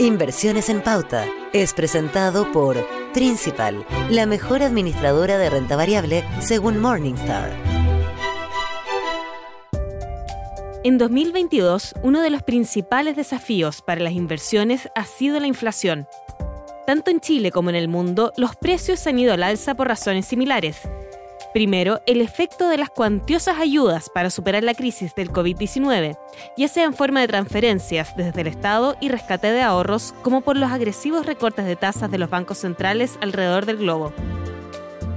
Inversiones en Pauta es presentado por Principal, la mejor administradora de renta variable según Morningstar. En 2022, uno de los principales desafíos para las inversiones ha sido la inflación. Tanto en Chile como en el mundo, los precios han ido al alza por razones similares. Primero, el efecto de las cuantiosas ayudas para superar la crisis del COVID-19, ya sea en forma de transferencias desde el Estado y rescate de ahorros, como por los agresivos recortes de tasas de los bancos centrales alrededor del globo.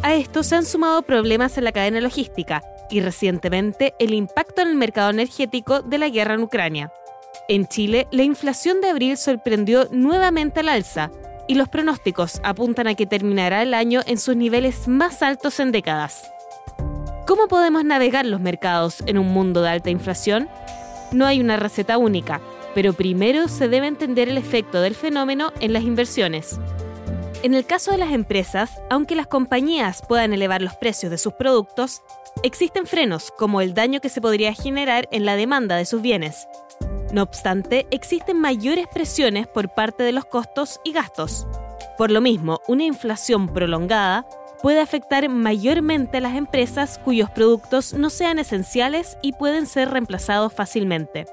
A esto se han sumado problemas en la cadena logística y recientemente el impacto en el mercado energético de la guerra en Ucrania. En Chile, la inflación de abril sorprendió nuevamente al alza, y los pronósticos apuntan a que terminará el año en sus niveles más altos en décadas. ¿Cómo podemos navegar los mercados en un mundo de alta inflación? No hay una receta única, pero primero se debe entender el efecto del fenómeno en las inversiones. En el caso de las empresas, aunque las compañías puedan elevar los precios de sus productos, existen frenos como el daño que se podría generar en la demanda de sus bienes, no obstante, existen mayores presiones por parte de los costos y gastos. Por lo mismo, una inflación prolongada puede afectar mayormente a las empresas cuyos productos no sean esenciales y pueden ser reemplazados fácilmente.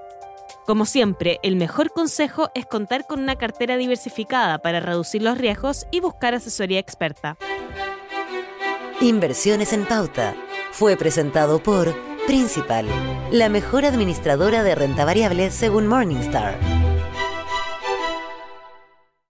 Como siempre, el mejor consejo es contar con una cartera diversificada para reducir los riesgos y buscar asesoría experta. Inversiones en pauta fue presentado por Principal, la mejor administradora de renta variable según Morningstar.